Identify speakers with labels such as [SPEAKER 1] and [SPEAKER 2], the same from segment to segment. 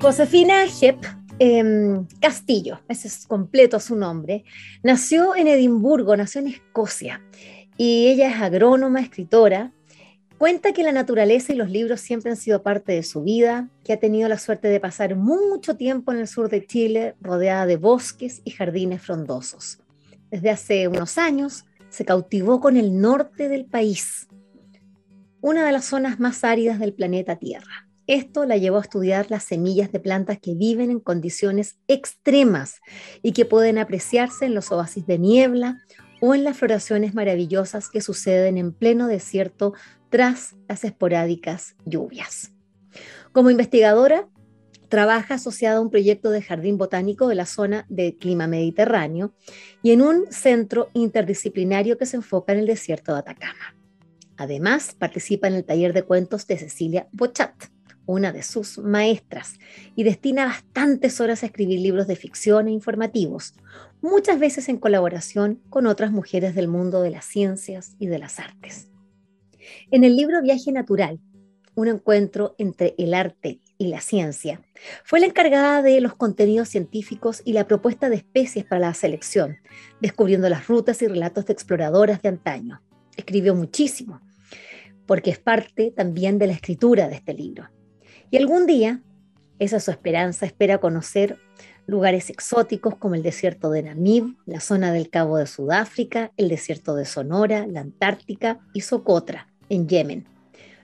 [SPEAKER 1] Josefina Hepp em, Castillo, ese es completo su nombre, nació en Edimburgo, nació en Escocia, y ella es agrónoma, escritora. Cuenta que la naturaleza y los libros siempre han sido parte de su vida, que ha tenido la suerte de pasar mucho tiempo en el sur de Chile, rodeada de bosques y jardines frondosos. Desde hace unos años se cautivó con el norte del país, una de las zonas más áridas del planeta Tierra. Esto la llevó a estudiar las semillas de plantas que viven en condiciones extremas y que pueden apreciarse en los oasis de niebla o en las floraciones maravillosas que suceden en pleno desierto tras las esporádicas lluvias. Como investigadora, trabaja asociada a un proyecto de jardín botánico de la zona de clima mediterráneo y en un centro interdisciplinario que se enfoca en el desierto de Atacama. Además, participa en el taller de cuentos de Cecilia Bochat una de sus maestras, y destina bastantes horas a escribir libros de ficción e informativos, muchas veces en colaboración con otras mujeres del mundo de las ciencias y de las artes. En el libro Viaje Natural, un encuentro entre el arte y la ciencia, fue la encargada de los contenidos científicos y la propuesta de especies para la selección, descubriendo las rutas y relatos de exploradoras de antaño. Escribió muchísimo, porque es parte también de la escritura de este libro. Y algún día, esa es su esperanza, espera conocer lugares exóticos como el desierto de Namib, la zona del Cabo de Sudáfrica, el desierto de Sonora, la Antártica y Socotra, en Yemen.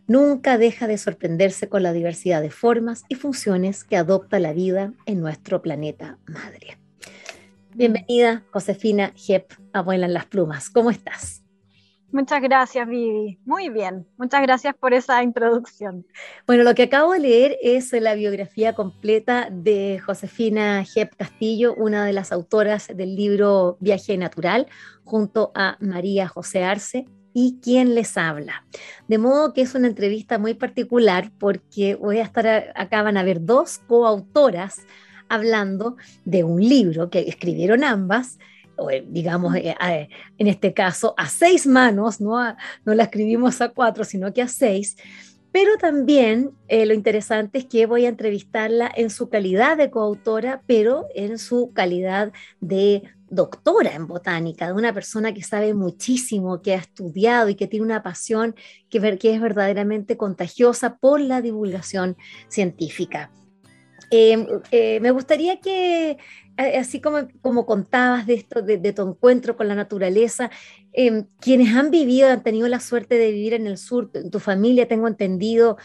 [SPEAKER 1] Nunca deja de sorprenderse con la diversidad de formas y funciones que adopta la vida en nuestro planeta madre. Bienvenida, Josefina Jep, Abuela en las Plumas. ¿Cómo estás?
[SPEAKER 2] Muchas gracias, Vivi. Muy bien. Muchas gracias por esa introducción.
[SPEAKER 1] Bueno, lo que acabo de leer es la biografía completa de Josefina Jep Castillo, una de las autoras del libro Viaje Natural, junto a María José Arce y quien les habla. De modo que es una entrevista muy particular porque voy a estar acá, van a haber dos coautoras hablando de un libro que escribieron ambas digamos, eh, en este caso, a seis manos, no, no la escribimos a cuatro, sino que a seis. Pero también eh, lo interesante es que voy a entrevistarla en su calidad de coautora, pero en su calidad de doctora en botánica, de una persona que sabe muchísimo, que ha estudiado y que tiene una pasión que, que es verdaderamente contagiosa por la divulgación científica. me gustaría que así como, como contabas de esto, de, tu encuentro con la naturaleza, em, quienes han vivido, han tenido la suerte de vivir en el sur, en tu familia, tengo entendido,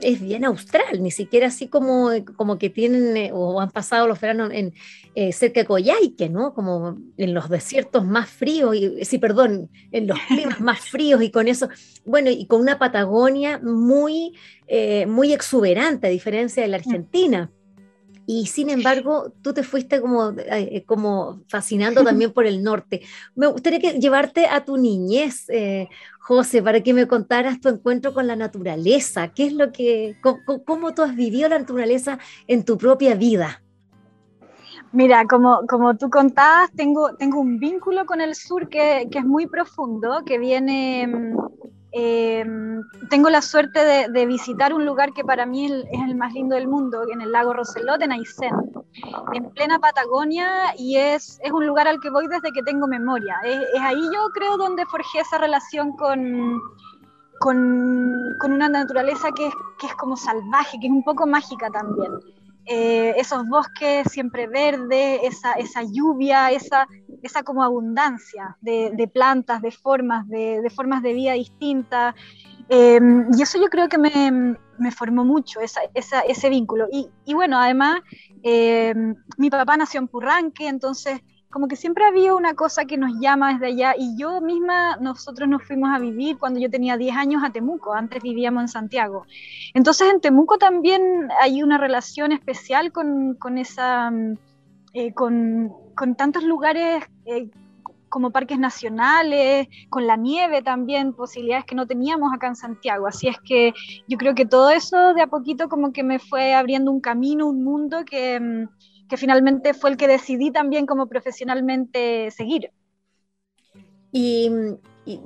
[SPEAKER 1] es bien austral, ni siquiera así como, como que tienen eh, o han pasado los veranos en, eh, cerca de Coyhaique, ¿no? Como en los desiertos más fríos, y, sí, perdón, en los climas más fríos y con eso, bueno, y con una Patagonia muy, eh, muy exuberante, a diferencia de la mm. Argentina. Y sin embargo, tú te fuiste como, eh, como fascinando también por el norte. Me gustaría que llevarte a tu niñez, eh, José, para que me contaras tu encuentro con la naturaleza. ¿Qué es lo que, cómo, tú has vivido la naturaleza en tu propia vida?
[SPEAKER 2] Mira, como, como tú contabas, tengo, tengo un vínculo con el sur que, que es muy profundo, que viene Em, tengo la suerte de, visitar un lugar que para mí es el más lindo del mundo, en el lago Roselot, en Aysén, en plena Patagonia, y es, es un lugar al que voy desde que tengo memoria. Es, ahí yo creo donde forjé esa relación con, con, con una naturaleza que es, que es como salvaje, que es un poco mágica también. Eh, esos bosques siempre verdes, esa, esa lluvia, esa, esa como abundancia de, plantas, de formas, de, formas de vida distintas. Em, y eso yo creo que me, me formó mucho, ese vínculo. Y, y, bueno, además, em, mi papá nació en Purranque, entonces como que siempre había una cosa que nos llama desde allá y yo misma, nosotros nos fuimos a vivir cuando yo tenía 10 años a Temuco, antes vivíamos en Santiago. Entonces en Temuco también hay una relación especial con, con esa, eh, con, con, tantos lugares eh, como parques nacionales, con la nieve también, posibilidades que no teníamos acá en Santiago. Así es que yo creo que todo eso de a poquito como que me fue abriendo un camino, un mundo que mm, que finalmente fue el que decidí también como profesionalmente seguir.
[SPEAKER 1] Y,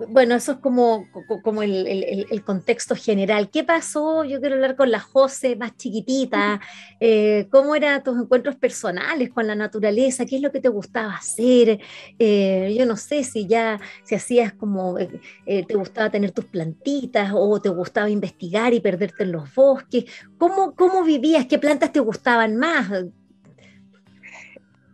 [SPEAKER 1] bueno, eso es como, como el, contexto general. ¿Qué pasó? Yo quiero hablar con la José, más chiquitita. Eh, ¿Cómo eran tus encuentros personales con la naturaleza? ¿Qué es lo que te gustaba hacer? Eh, yo no sé si ya, si hacías como, eh, te gustaba tener tus plantitas o te gustaba investigar y perderte en los bosques. ¿Cómo, cómo vivías? ¿Qué plantas te gustaban más?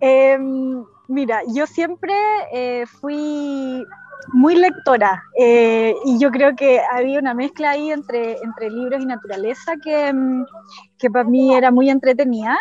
[SPEAKER 2] Em, mira, yo siempre eh, fui muy lectora eh, y yo creo que había una mezcla ahí entre, entre libros y naturaleza que, em, que para mí era muy entretenida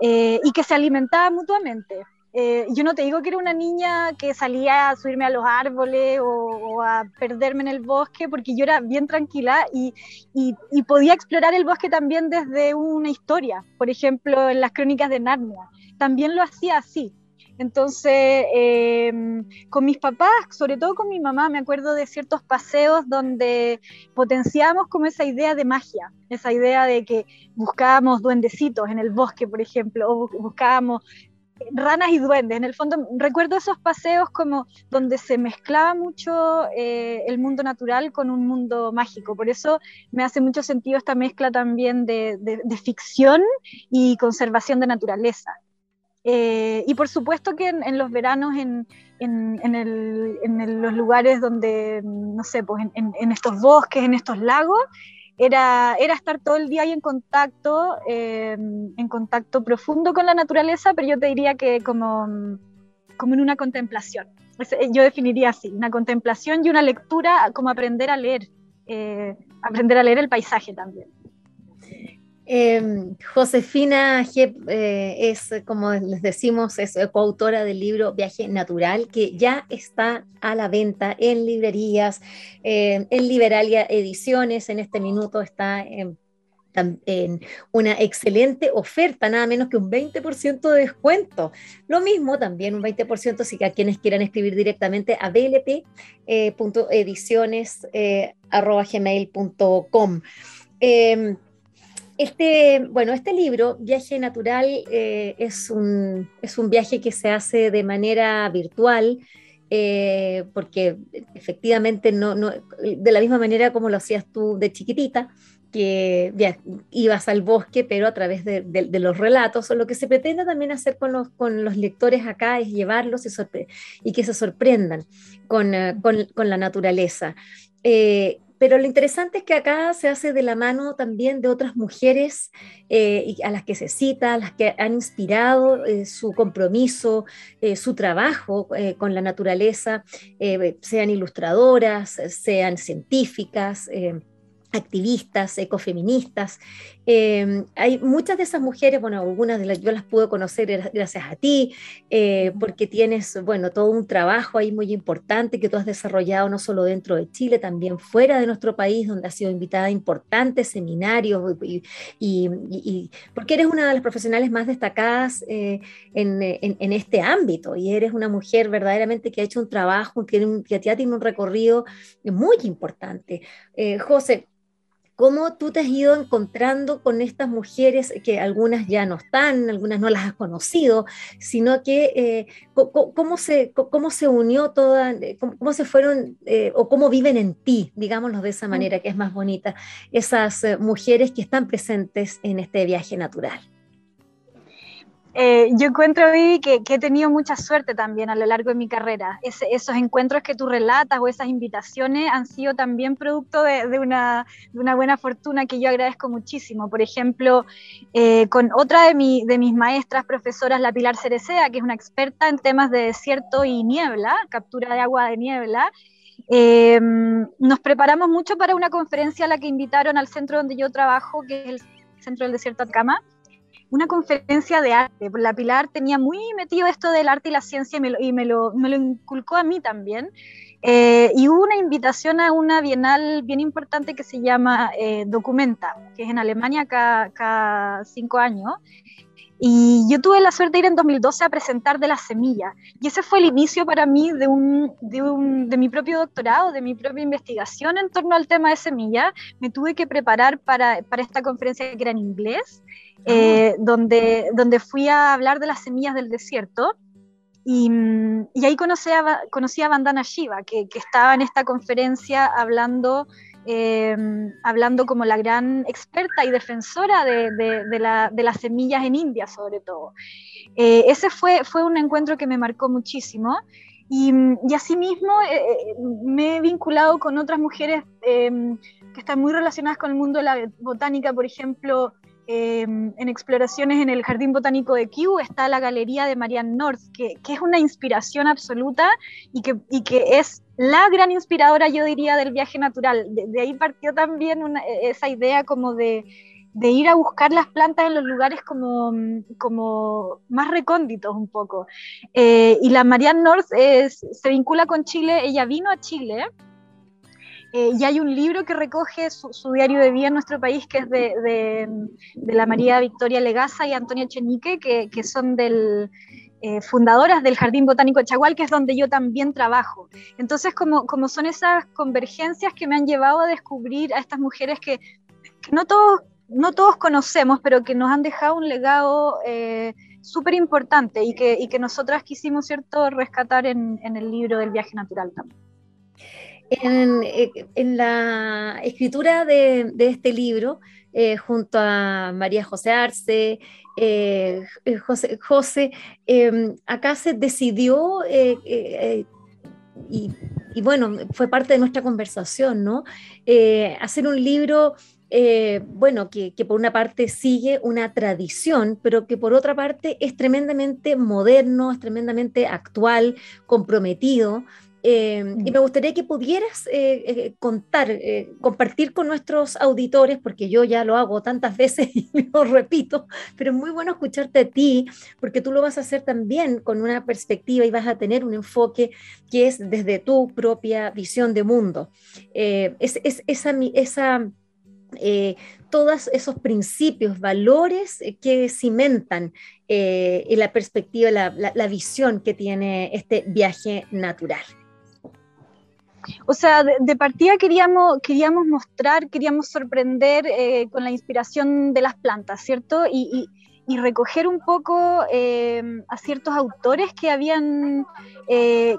[SPEAKER 2] eh, y que se alimentaba mutuamente. Yo no te digo que era una niña que salía a subirme a los árboles o, a perderme en el bosque, porque yo era bien tranquila y, y, y, podía explorar el bosque también desde una historia, por ejemplo, en las crónicas de Narnia también lo hacía así. Entonces, em, con mis papás, sobre todo con mi mamá, me acuerdo de ciertos paseos donde potenciábamos como esa idea de magia, esa idea de que buscábamos duendecitos en el bosque, por ejemplo, o buscábamos ranas y duendes. En el fondo, recuerdo esos paseos como donde se mezclaba mucho eh, el mundo natural con un mundo mágico. Por eso me hace mucho sentido esta mezcla también de ficción y conservación de naturaleza. Eh, y por supuesto que en, los veranos, en, los lugares donde, no sé, pues en, estos bosques, en estos lagos, era, era estar todo el día ahí en contacto, eh, en contacto profundo con la naturaleza, pero yo te diría que como, como en una contemplación. Yo definiría así, una contemplación y una lectura como aprender a leer, eh, aprender a leer el paisaje también.
[SPEAKER 1] Em, Josefina eh, es, como les decimos, es coautora del libro Viaje Natural, que ya está a la venta en librerías, em, en Liberalia Ediciones. En este minuto está en, una excelente oferta, nada menos que un 20% de descuento. Lo mismo también un 20% si a quienes quieran escribir directamente a blp.ediciones.gmail.com. Eh, este, bueno, este libro, Viaje Natural, eh, es, un, es un viaje que se hace de manera virtual, eh, porque efectivamente no, no, de la misma manera como lo hacías tú de chiquitita, que ibas al bosque, pero a través de, los relatos, o lo que se pretende también hacer con los, con los lectores acá es llevarlos y, que se sorprendan con, eh, con, con la naturaleza. Pero lo interesante es que acá se hace de la mano también de otras mujeres eh, a las que se cita, a las que han inspirado eh, su compromiso, eh, su trabajo con la naturaleza, sean ilustradoras, sean científicas activistas, ecofeministas. Em, hay muchas de esas mujeres, bueno, algunas de las yo las pude conocer gracias a ti, eh, porque tienes, bueno, todo un trabajo ahí muy importante que tú has desarrollado no solo dentro de Chile, también fuera de nuestro país, donde has sido invitada a importantes seminarios, y, porque eres una de las profesionales más destacadas eh, en, este ámbito, y eres una mujer verdaderamente que ha hecho un trabajo, que, que ya tiene un recorrido muy importante. Eh, José, cómo tú te has ido encontrando con estas mujeres que algunas ya no están, algunas no las has conocido, sino que eh, cómo, se, cómo se unió toda, eh, cómo, se fueron eh, o cómo viven en ti, digámoslo de esa mm. manera que es más bonita, esas mujeres que están presentes en este viaje natural.
[SPEAKER 2] Eh, yo encuentro, Vivi, que, he tenido mucha suerte también a lo largo de mi carrera. esos encuentros que tú relatas o esas invitaciones han sido también producto de, una, buena fortuna que yo agradezco muchísimo. Por ejemplo, eh, con otra de, de mis maestras, profesoras, la Pilar Cerecea, que es una experta en temas de desierto y niebla, captura de agua de niebla, eh, nos preparamos mucho para una conferencia a la que invitaron al centro donde yo trabajo, que es el Centro del Desierto Atacama una conferencia de arte. La Pilar tenía muy metido esto del arte y la ciencia y me lo, me lo, inculcó a mí también. Eh, y hubo una invitación a una bienal bien importante que se llama eh, Documenta, que es en Alemania cada, cada cinco años. Y yo tuve la suerte de ir en 2012 a presentar de la semilla. Y ese fue el inicio para mí de, un, de, un, de mi propio doctorado, de mi propia investigación en torno al tema de semilla. Me tuve que preparar para, para esta conferencia que era en inglés, ah. eh, donde, donde fui a hablar de las semillas del desierto. Y, y ahí conocí a, conocí a Vandana Shiva, que, que estaba en esta conferencia hablando eh, hablando como la gran experta y defensora de, las semillas en India, sobre todo. Eh, ese fue, fue un encuentro que me marcó muchísimo. Y, y asimismo eh, me he vinculado con otras mujeres que están muy relacionadas con el mundo de la botánica, por ejemplo, en exploraciones en el Jardín Botánico de Kew está la galería de Marianne North, que, es una inspiración absoluta y que, es la gran inspiradora, yo diría, del viaje natural. De, ahí partió también esa idea como de, ir a buscar las plantas en los lugares como, como más recónditos un poco. Eh, y la Marianne North se vincula con Chile, ella vino a Chile. Eh, y hay un libro que recoge su, diario de vida en nuestro país, que es de, la María Victoria Legaza y Antonia Chenique, que son del, eh, fundadoras del Jardín Botánico de Chagual, que es donde yo también trabajo. Entonces, como, como son esas convergencias que me han llevado a descubrir a estas mujeres que, no, todos, no todos conocemos, pero que nos han dejado un legado eh, súper importante y que, y que nosotras quisimos, ¿cierto?, rescatar en, en el libro del viaje natural también.
[SPEAKER 1] En, eh, en, la escritura de, este libro, junto a María José Arce, eh, eh, José, em, acá se decidió, eh, y, bueno, fue parte de nuestra conversación, ¿no? hacer un libro, bueno, que, que por una parte sigue una tradición, pero que por otra parte es tremendamente moderno, es tremendamente actual, comprometido. Em, y mm. me gustaría que pudieras eh, eh, contar, eh, compartir con nuestros auditores, porque yo ya lo hago tantas veces y lo repito, pero es muy bueno escucharte a ti, porque tú lo vas a hacer también con una perspectiva y vas a tener un enfoque que es desde tu propia visión de mundo. es, es, esa, esa todos esos principios, valores que cimentan en la perspectiva, la, la visión que tiene este viaje natural.
[SPEAKER 2] O sea, de, partida queríamos, queríamos mostrar, queríamos sorprender eh, con la inspiración de las plantas, ¿cierto? Y, recoger un poco eh, a ciertos autores que habían, eh,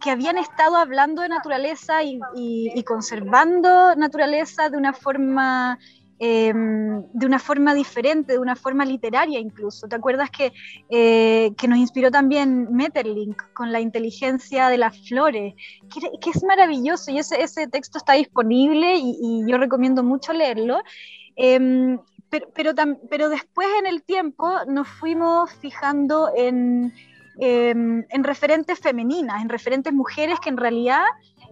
[SPEAKER 2] que habían estado hablando de naturaleza y, conservando naturaleza de una forma Em, de una forma diferente, de una forma literaria incluso. ¿Te acuerdas que, eh, que nos inspiró también Metterlink con la inteligencia de las flores? Que, es maravilloso y ese, ese, texto está disponible y, yo recomiendo mucho leerlo. Pero, pero, pero, después en el tiempo nos fuimos fijando en, em, en referentes femeninas, en referentes mujeres que en realidad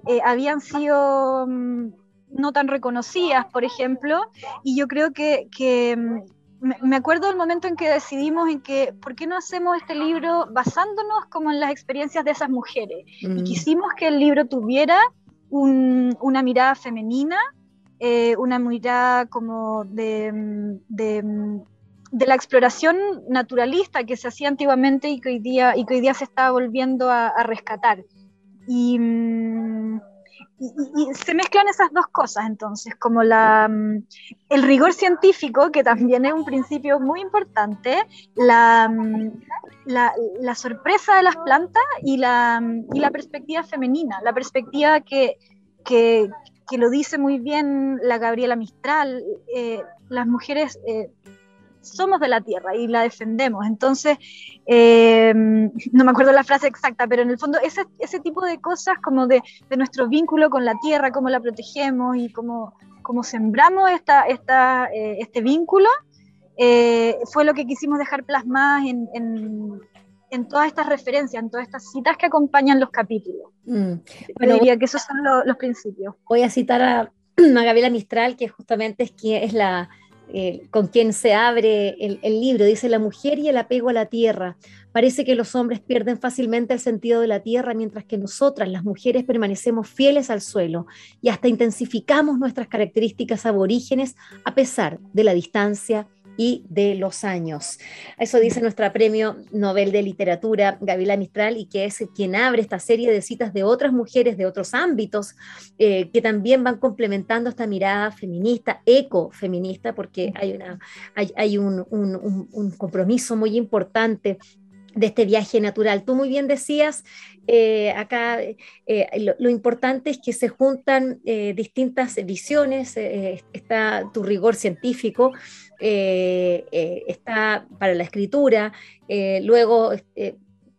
[SPEAKER 2] eh, habían sido mm, no tan reconocidas, por ejemplo, y yo creo que, mm, me acuerdo del momento en que decidimos en que, ¿por qué no hacemos este libro basándonos como en las experiencias de esas mujeres? Y mm. quisimos que el libro tuviera una mirada femenina, eh, una mirada como de, mm, de, la exploración naturalista que se hacía antiguamente y que hoy día, y que hoy día se está volviendo a, a rescatar. Y, y, se mezclan esas dos cosas entonces, como la, mm, el rigor científico, que también es un principio muy importante, la, mm, la, sorpresa de las plantas y la, mm, y la perspectiva femenina, la perspectiva que, que, que, lo dice muy bien la Gabriela Mistral, eh, las mujeres... Eh, somos de la tierra y la defendemos. Entonces, eh, no me acuerdo la frase exacta, pero en el fondo ese, ese tipo de cosas como de, de, nuestro vínculo con la tierra, cómo la protegemos y cómo, cómo sembramos esta, esta, eh, este vínculo, eh, fue lo que quisimos dejar plasmadas en, en, en, todas estas referencias, en todas estas citas que acompañan los capítulos. Mm. Pero diría que esos son los principios.
[SPEAKER 1] Voy a citar a, a Gabriela Mistral, que justamente es, que es la eh, con quien se abre el, el libro. Dice la mujer y el apego a la tierra. Parece que los hombres pierden fácilmente el sentido de la tierra, mientras que nosotras, las mujeres, permanecemos fieles al suelo y hasta intensificamos nuestras características aborígenes a pesar de la distancia y de los años. Eso dice nuestra premio Nobel de Literatura, Gabriela Mistral, y que es quien abre esta serie de citas de otras mujeres de otros ámbitos eh, que también van complementando esta mirada feminista, ecofeminista, porque hay, una, hay, un, un compromiso muy importante de este viaje natural. Tú muy bien decías, eh, acá eh, lo, importante es que se juntan eh, distintas visiones, está tu rigor científico, está para la escritura, luego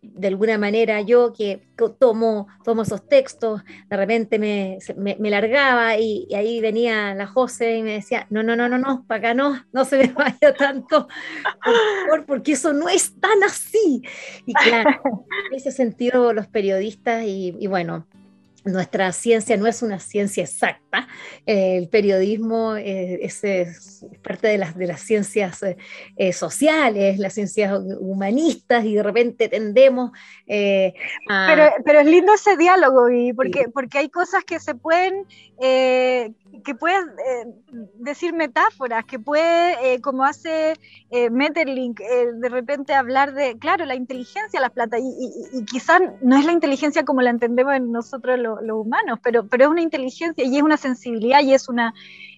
[SPEAKER 1] de alguna manera yo que tomo, tomo esos textos, de repente me, me, largaba y, ahí venía la José y me decía, no, no, no, no, no, para acá no, no se me vaya tanto, por favor, porque eso no es tan así. Y claro, en ese sentido los periodistas y, y bueno, nuestra ciencia no es una ciencia exacta, el periodismo eh, es, parte de las, de las ciencias eh, eh, sociales, las ciencias humanistas y de repente tendemos
[SPEAKER 2] a... Pero, pero, es lindo ese diálogo y porque, porque hay cosas que se pueden que puede eh, decir metáforas, que puede, eh, como hace eh, Metterlink, de repente hablar de, claro, la inteligencia las plantas, y, quizás no es la inteligencia como la entendemos nosotros los humanos, pero, pero es una inteligencia y es una sensibilidad y es una,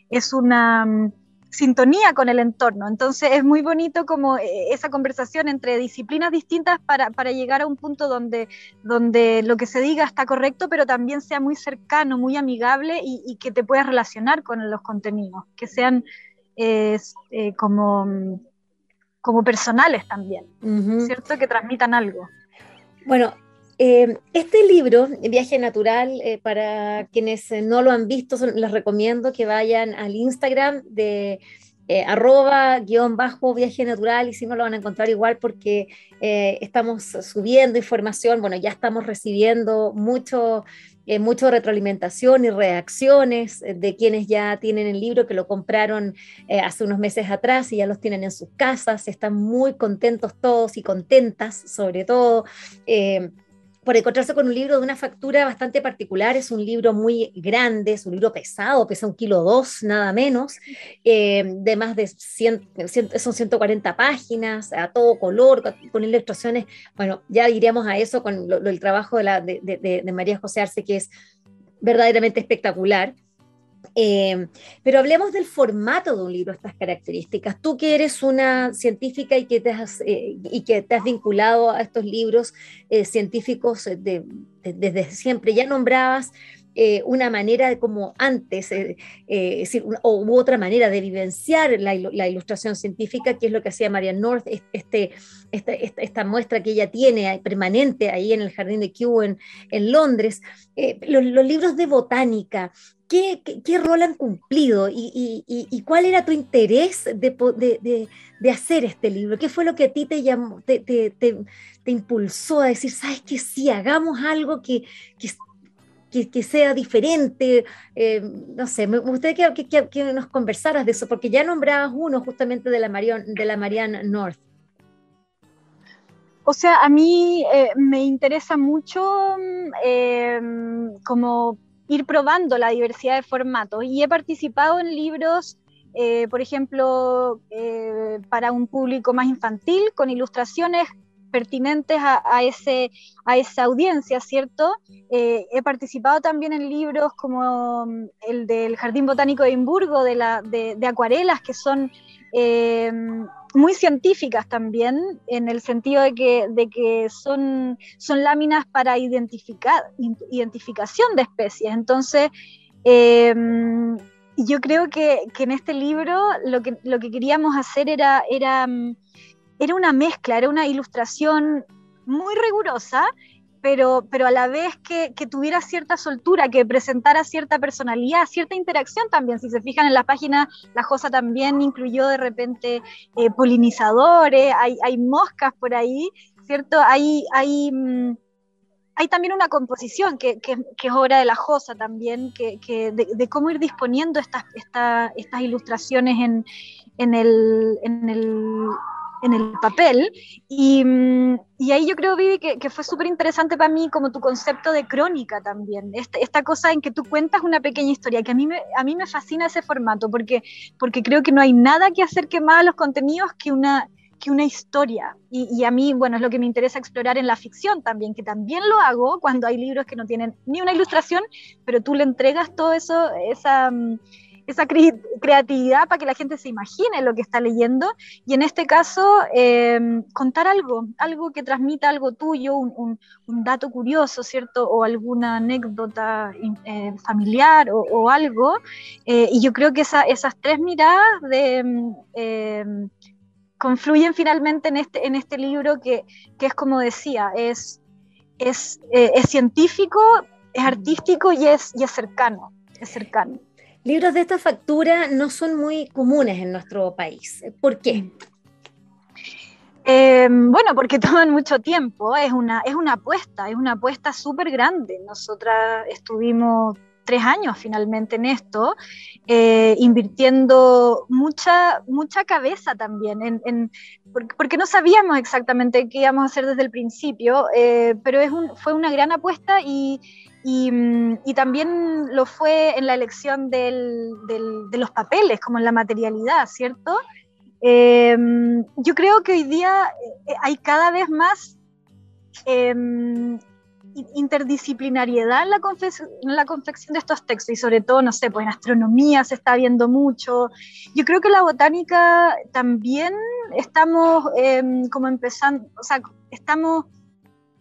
[SPEAKER 2] es una mm, sintonía con el entorno. Entonces es muy bonito como eh, esa conversación entre disciplinas distintas para, llegar a un punto donde, donde lo que se diga está correcto, pero también sea muy cercano, muy amigable y, que te puedas relacionar con los contenidos, que sean eh, como, como personales también, ¿cierto? Que transmitan algo.
[SPEAKER 1] Bueno, eh, este libro, Viaje Natural, eh, para quienes eh, no lo han visto, les recomiendo que vayan al Instagram de arroba guion bajo viaje natural y si no lo van a encontrar igual porque estamos subiendo información, bueno, ya estamos recibiendo mucho, mucho retroalimentación y reacciones de quienes ya tienen el libro, que lo compraron hace unos meses atrás y ya los tienen en sus casas, están muy contentos todos y contentas sobre todo por encontrarse con un libro de una factura bastante particular. Es un libro muy grande, es un libro pesado, pesa un kilo dos, nada menos, eh, de más de 100, son 140 páginas, a todo color, con, ilustraciones. Bueno, ya iríamos a eso con el trabajo de, la, de, de María José Arce, que es verdaderamente espectacular. Eh, pero hablemos del formato de un libro, estas características. Tú que eres una científica y que te has, eh, y que te has vinculado a estos libros eh, científicos desde siempre, ya nombrabas una manera de como antes, o, u otra manera de vivenciar la, ilustración científica, que es lo que hacía Marianne North, este, esta, esta, muestra que ella tiene permanente ahí en el Jardín de Kew en, en Londres. Los, libros de botánica, ¿Qué, rol han cumplido y, cuál era tu interés de, hacer este libro? ¿Qué fue lo que a ti te, impulsó a decir, sabes que sí, hagamos algo que, sea diferente? Eh, no sé, me gustaría que, nos conversaras de eso, porque ya nombrabas uno justamente de la, la Marianne North.
[SPEAKER 2] O sea, a mí eh, me interesa mucho mm, eh, como ir probando la diversidad de formatos. Y he participado en libros, eh, por ejemplo, eh, para un público más infantil, con ilustraciones pertinentes a, ese, a esa audiencia, ¿cierto? Eh, he participado también en libros como mm, el del Jardín Botánico de Edimburgo, de, la, de, de acuarelas, que son muy científicas también, en el sentido de que, de que son, son láminas para identificar, identificación de especies. Entonces, em, yo creo que, en este libro lo que, lo que queríamos hacer era, era, era una mezcla, era una ilustración muy rigurosa pero, pero a la vez que, tuviera cierta soltura, que presentara cierta personalidad, cierta interacción también. Si se fijan en la página, la Josa también incluyó de repente eh, polinizadores, hay, hay, moscas por ahí, ¿cierto? Hay, hay, mm, hay también una composición que, es obra de la Josa también, que, de, cómo ir disponiendo estas, estas ilustraciones en, en, el, papel. Mm, y, ahí yo creo, Vivi, que, fue súper interesante para mí como tu concepto de crónica también. Esta, esta, cosa en que tú cuentas una pequeña historia, que a mí me, a mí me fascina ese formato, porque, porque creo que no hay nada que acerque más a los contenidos que una que una historia. Y, a mí, bueno, es lo que me interesa explorar en la ficción también, que también lo hago cuando hay libros que no tienen ni una ilustración, pero tú le entregas todo eso, esa, esa creatividad para que la gente se imagine lo que está leyendo. Y en este caso, em, contar algo, algo que transmita algo tuyo, un, dato curioso, ¿cierto? O alguna anécdota eh, familiar o, algo. Eh, y yo creo que esas tres miradas de confluyen finalmente en este, en este libro que, es como decía, es, es, eh, es, científico, es artístico y es, y es cercano, es cercano.
[SPEAKER 1] Libros de esta factura no son muy comunes en nuestro país. ¿Por qué?
[SPEAKER 2] Eh, bueno, porque toman mucho tiempo, es una, es una apuesta, es una apuesta súper grande. Nosotras estuvimos tres años finalmente en esto, eh, invirtiendo mucha, mucha cabeza también, porque, no sabíamos exactamente qué íbamos a hacer desde el principio, eh, pero fue una gran apuesta y, y, también lo fue en la elección de los papeles, como en la materialidad, ¿cierto? Eh, yo creo que hoy día hay cada vez más interdisciplinariedad en la, en la confección de estos textos y sobre todo, no sé, pues en astronomía se está viendo mucho. Yo creo que la botánica también estamos em, como empezando, o sea, estamos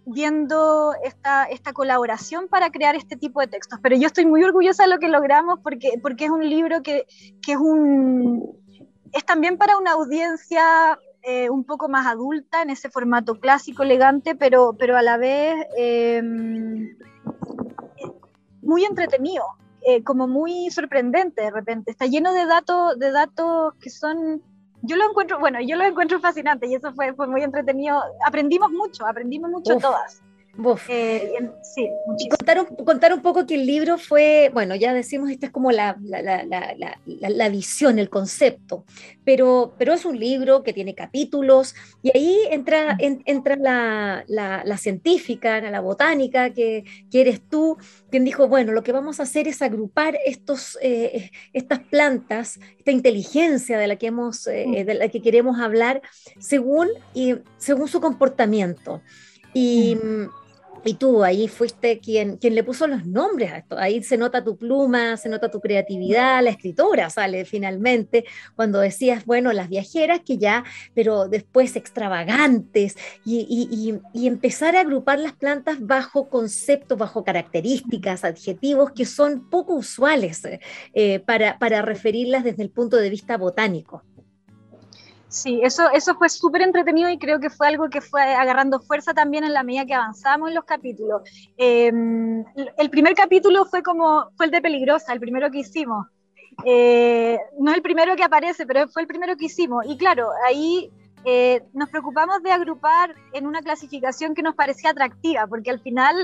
[SPEAKER 2] viendo esta, esta colaboración para crear este tipo de textos, pero yo estoy muy orgullosa de lo que logramos porque, porque es un libro que, que es un... Es también para una audiencia eh, un poco más adulta, en ese formato clásico, elegante, pero, pero a la vez em, muy entretenido, eh, como muy sorprendente de repente. Está lleno de datos, de datos que son yo lo encuentro, bueno, yo lo encuentro fascinante y eso fue, fue muy entretenido. Aprendimos mucho, aprendimos mucho todas.
[SPEAKER 1] Eh, sí, contar un, contar un poco que el libro fue, bueno, ya decimos, esta es como la, la, visión, el concepto, pero, pero es un libro que tiene capítulos y ahí entra, entra la, científica, la botánica, que, que, eres tú, quien dijo, bueno, lo que vamos a hacer es agrupar estos, eh, estas plantas, esta inteligencia de la que, hemos, eh, de la que queremos hablar, según, y, según su comportamiento. Y, y tú ahí fuiste quien, quien le puso los nombres a esto. Ahí se nota tu pluma, se nota tu creatividad, la escritora sale finalmente cuando decías, bueno, las viajeras que ya, pero después extravagantes y, empezar a agrupar las plantas bajo conceptos, bajo características, adjetivos que son poco usuales eh, para, para referirlas desde el punto de vista botánico.
[SPEAKER 2] Sí, eso, eso fue súper entretenido y creo que fue algo que fue agarrando fuerza también en la medida que avanzamos en los capítulos. Em, el primer capítulo fue como, fue el de Peligrosa, el primero que hicimos. Eh, no es el primero que aparece, pero fue el primero que hicimos. Y claro, ahí eh, nos preocupamos de agrupar en una clasificación que nos parecía atractiva, porque al final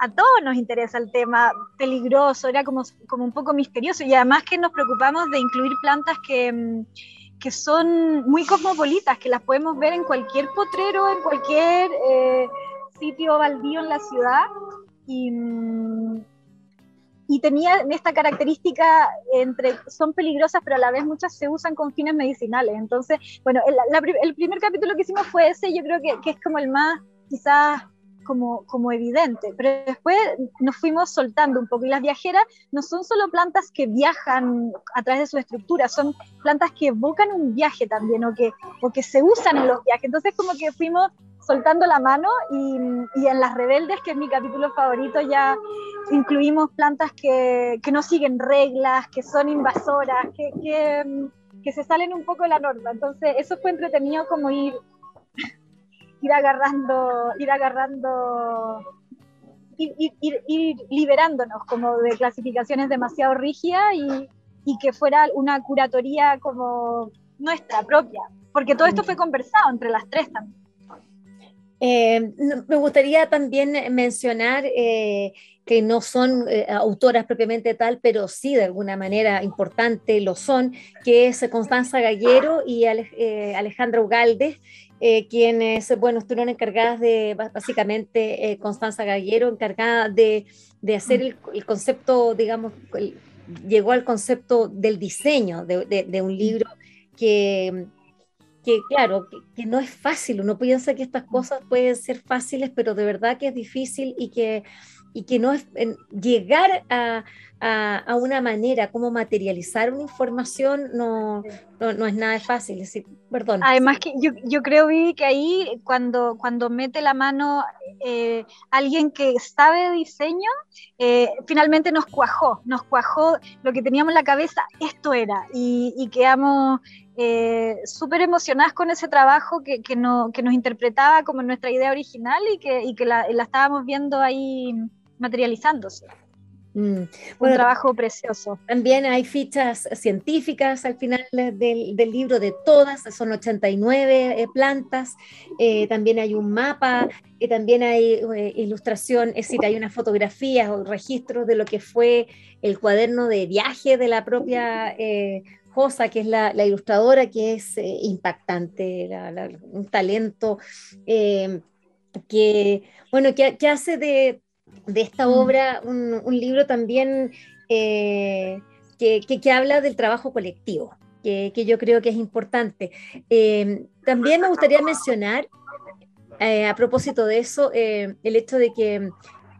[SPEAKER 2] a todos nos interesa el tema peligroso, era como, como un poco misterioso y además que nos preocupamos de incluir plantas que em, que son muy cosmopolitas, que las podemos ver en cualquier potrero, en cualquier eh, sitio baldío en la ciudad. Y, y tenía esta característica entre son peligrosas, pero a la vez muchas se usan con fines medicinales. Entonces, bueno, el, el primer capítulo que hicimos fue ese, yo creo que, que es como el más quizás como, como evidente, pero después nos fuimos soltando un poco y las viajeras no son solo plantas que viajan a través de su estructura, son plantas que evocan un viaje también o que, o que se usan en los viajes. Entonces como que fuimos soltando la mano y, y en Las Rebeldes, que es mi capítulo favorito, ya incluimos plantas que, que no siguen reglas, que son invasoras, que, que, que se salen un poco de la norma. Entonces eso fue entretenido como ir ir agarrando, ir agarrando, ir, ir, liberándonos como de clasificaciones demasiado rígidas y, y, que fuera una curatoría como nuestra propia, porque todo esto fue conversado entre las tres también.
[SPEAKER 1] Eh, me gustaría también mencionar eh, que no son eh, autoras propiamente tal, pero sí de alguna manera importante lo son, que es Constanza Gallero y Alejandra Ugalde, quienes, bueno, estuvieron encargadas de, básicamente, Constanza Gallero, encargada de, de hacer el, el, concepto, digamos, llegó al concepto del diseño de, de, de un libro que que claro, que, no es fácil, uno piensa que estas cosas pueden ser fáciles, pero de verdad que es difícil y que, y que no es llegar a, a, una manera como materializar una información no, no, es nada fácil. perdón.
[SPEAKER 2] Además que yo, yo creo vi que ahí cuando, cuando mete la mano eh, alguien que sabe diseño, eh, finalmente nos cuajó, nos cuajó lo que teníamos en la cabeza, esto era, y, y quedamos eh, súper emocionadas con ese trabajo que, que, no, que, nos interpretaba como nuestra idea original y que, y que la, la, estábamos viendo ahí materializándose. Mm. Un trabajo precioso.
[SPEAKER 1] También hay fichas científicas al final del, del libro de todas, son 89 eh, plantas, eh, también hay un mapa, también hay eh, ilustración, es decir, hay unas fotografías o registros de lo que fue el cuaderno de viaje de la propia Josa, que es la, ilustradora, que es eh, impactante, un talento eh, que, bueno, que, hace de, esta mm. obra un, libro también eh, que, habla del trabajo colectivo, que, yo creo que es importante. también me gustaría mencionar, a propósito de eso, el hecho de que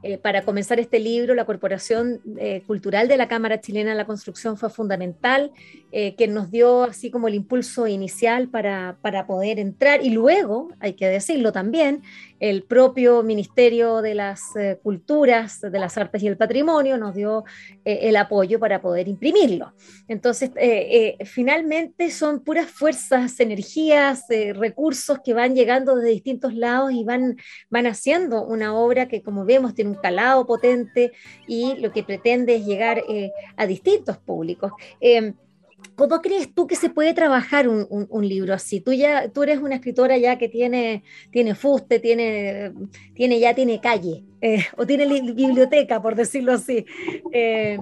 [SPEAKER 1] eh, para comenzar este libro, la Corporación eh, Cultural de la Cámara Chilena de la Construcción fue fundamental, eh, que nos dio así como el impulso inicial para, para, poder entrar y luego, hay que decirlo también, el propio Ministerio de las Culturas, de las Artes y el Patrimonio nos dio el apoyo para poder imprimirlo. Entonces, finalmente son puras fuerzas, energías, recursos que van llegando de distintos lados y van, van haciendo una obra que, como vemos, tiene un calado potente y lo que pretende es llegar eh, a distintos públicos. ¿Cómo crees tú que se puede trabajar un, un, libro así? Tú ya tú eres una escritora ya que tiene, tiene fuste, tiene, tiene, ya tiene calle, eh, o tiene biblioteca, por decirlo así. Eh,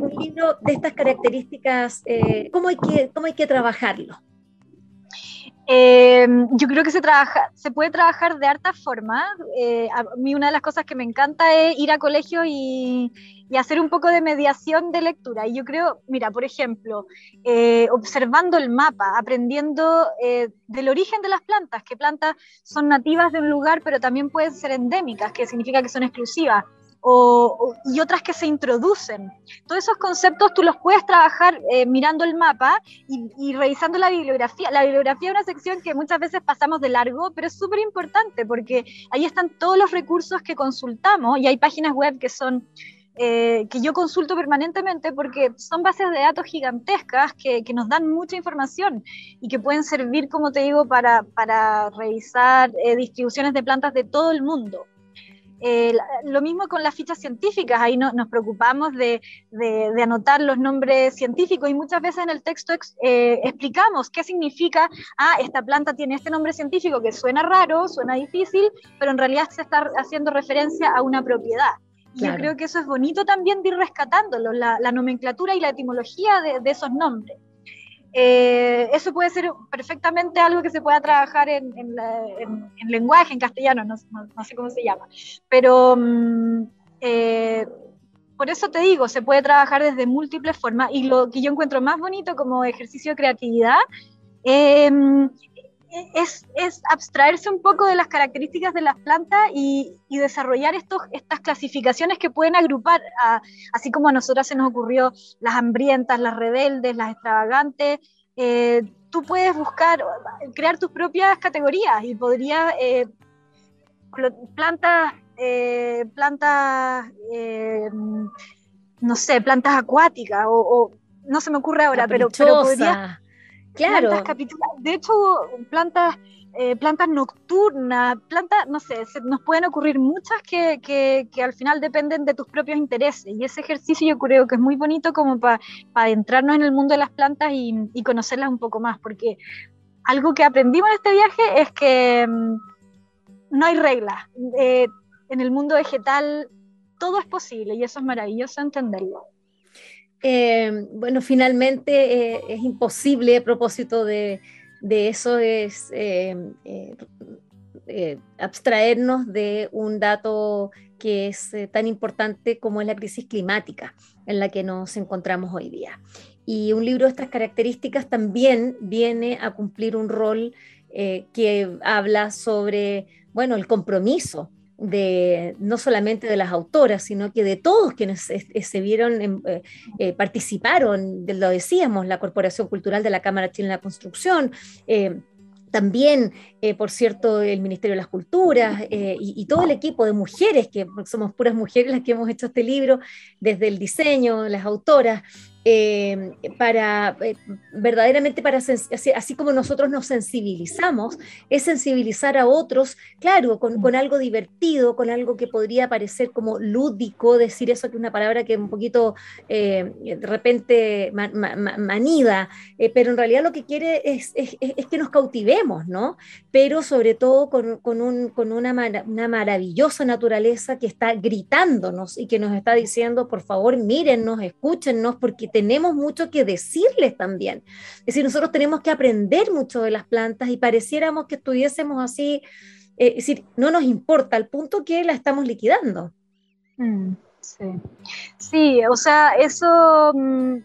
[SPEAKER 1] un libro de estas características, ¿cómo, hay que, ¿cómo hay que trabajarlo?
[SPEAKER 2] Eh, yo creo que se, trabaja, se puede trabajar de harta forma. Eh, a mí una de las cosas que me encanta es ir a colegio y, hacer un poco de mediación de lectura. Y yo creo, mira, por ejemplo, eh, observando el mapa, aprendiendo del origen de las plantas, que plantas son nativas de un lugar, pero también pueden ser endémicas, que significa que son exclusivas o, y otras que se introducen. Todos esos conceptos tú los puedes trabajar eh, mirando el mapa y, revisando la bibliografía. La bibliografía es una sección que muchas veces pasamos de largo, pero es súper importante porque ahí están todos los recursos que consultamos y hay páginas web que son... Eh, que yo consulto permanentemente porque son bases de datos gigantescas que, que nos dan mucha información y que pueden servir, como te digo, para, para revisar eh, distribuciones de plantas de todo el mundo. Eh, lo mismo con las fichas científicas, ahí nos preocupamos de, anotar los nombres científicos y muchas veces en el texto eh, explicamos qué significa, ah, esta planta tiene este nombre científico que suena raro, suena difícil, pero en realidad se está haciendo referencia a una propiedad. Y yo creo que eso es bonito también de ir rescatándolo, la, nomenclatura y la etimología de esos nombres. Eh, eso puede ser perfectamente algo que se pueda trabajar en, lenguaje, en castellano, no, sé cómo se llama. Pero mm, eh, por eso te digo, se puede trabajar desde múltiples formas y lo que yo encuentro más bonito como ejercicio de creatividad eh, es, abstraerse un poco de las características de las plantas y, desarrollar estos, estas clasificaciones que pueden agrupar, así como a nosotras se nos ocurrió las hambrientas, las rebeldes, las extravagantes. Eh, tú puedes buscar, crear tus propias categorías y podría eh, plantas, eh, plantas, no sé, plantas acuáticas o, no se me ocurre ahora, pero, pero podría Claro. de hecho, plantas, eh, plantas nocturnas, plantas, no sé, nos pueden ocurrir muchas que, que, al final dependen de tus propios intereses. Y ese ejercicio yo creo que es muy bonito como para adentrarnos en el mundo de las plantas y, y, conocerlas un poco más, porque algo que aprendimos en este viaje es que, mm, no hay reglas. Eh, en el mundo vegetal todo es posible y eso es maravilloso entenderlo.
[SPEAKER 1] Eh, bueno, finalmente eh, es imposible a propósito de, eso, es abstraernos de un dato que es tan importante como es la crisis climática en la que nos encontramos hoy día. Y un libro de estas características también viene a cumplir un rol que habla sobre bueno, el compromiso de no solamente de las autoras, sino que de todos quienes se vieron, eh, eh, participaron, lo decíamos, la Corporación Cultural de la Cámara Chilena de Construcción, eh, también, por cierto, el Ministerio de las Culturas y, y, todo el equipo de mujeres, que somos puras mujeres las que hemos hecho este libro, desde el diseño, las autoras, eh, para eh, verdaderamente para así, como nosotros nos sensibilizamos, es sensibilizar a otros, claro, con, algo divertido, con algo que podría parecer como lúdico, decir eso que es una palabra que un poquito eh, de repente manida, pero en realidad lo que quiere es, que nos cautivemos, ¿no? Pero sobre todo con, un, con una, una maravillosa naturaleza que está gritándonos y que nos está diciendo, por favor, mírennos, escúchennos, porque tenemos mucho que decirles también. Es decir, nosotros tenemos que aprender mucho de las plantas y pareciéramos que estuviésemos así, eh, es decir, no nos importa al punto que la estamos liquidando.
[SPEAKER 2] Mm, sí. sí, o sea, eso... Mm,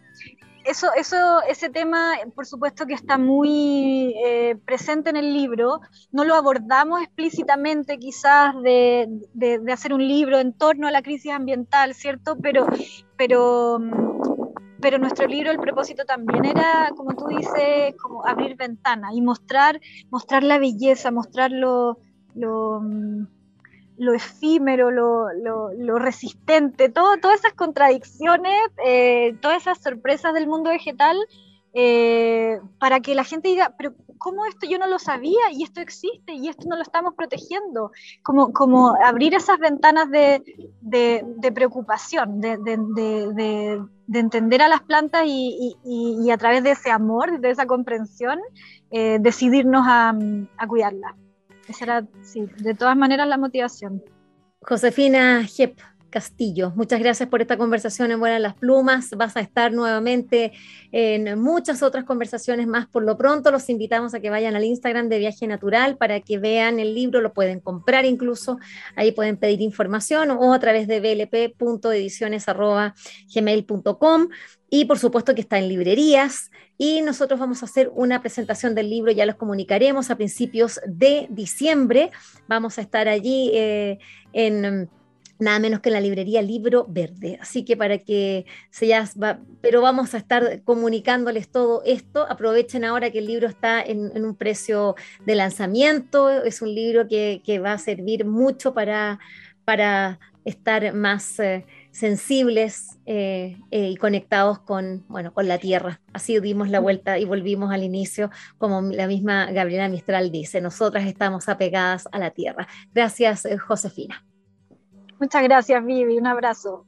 [SPEAKER 2] eso, eso, ese tema, por supuesto que está muy eh, presente en el libro. No lo abordamos explícitamente quizás de, de, de, hacer un libro en torno a la crisis ambiental, ¿cierto? Pero, pero mm, pero nuestro libro, el propósito también era, como tú dices, como abrir ventana y mostrar, mostrar la belleza, mostrar lo, lo, mm, efímero, lo, resistente, todo, todas esas contradicciones, eh, todas esas sorpresas del mundo vegetal, eh, para que la gente diga, pero ¿cómo esto yo no lo sabía y esto existe y esto no lo estamos protegiendo? Como, como abrir esas ventanas de, preocupación, de, de entender a las plantas y, a través de ese amor, de esa comprensión, eh, decidirnos a, a cuidarlas. Esa era, sí, de todas maneras la motivación.
[SPEAKER 1] Josefina Jep, Castillo. Muchas gracias por esta conversación en Buenas las Plumas. Vas a estar nuevamente en muchas otras conversaciones más. Por lo pronto, los invitamos a que vayan al Instagram de Viaje Natural para que vean el libro, lo pueden comprar incluso. Ahí pueden pedir información o a través de blp.ediciones.gmail.com. Y por supuesto que está en librerías. Y nosotros vamos a hacer una presentación del libro, ya los comunicaremos a principios de diciembre. Vamos a estar allí eh, en nada menos que en la librería Libro Verde. Así que para que se ya va, pero vamos a estar comunicándoles todo esto. Aprovechen ahora que el libro está en, un precio de lanzamiento. Es un libro que, va a servir mucho para, estar más eh, sensibles eh, eh, y conectados con, bueno, con la tierra. Así dimos la vuelta y volvimos al inicio, como la misma Gabriela Mistral dice, nosotras estamos apegadas a la tierra. Gracias, Josefina.
[SPEAKER 2] Muchas gracias, Vivi. Un abrazo.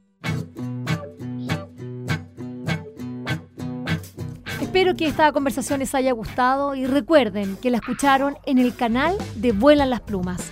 [SPEAKER 1] Espero que esta conversación les haya gustado y recuerden que la escucharon en el canal de Vuelan las Plumas.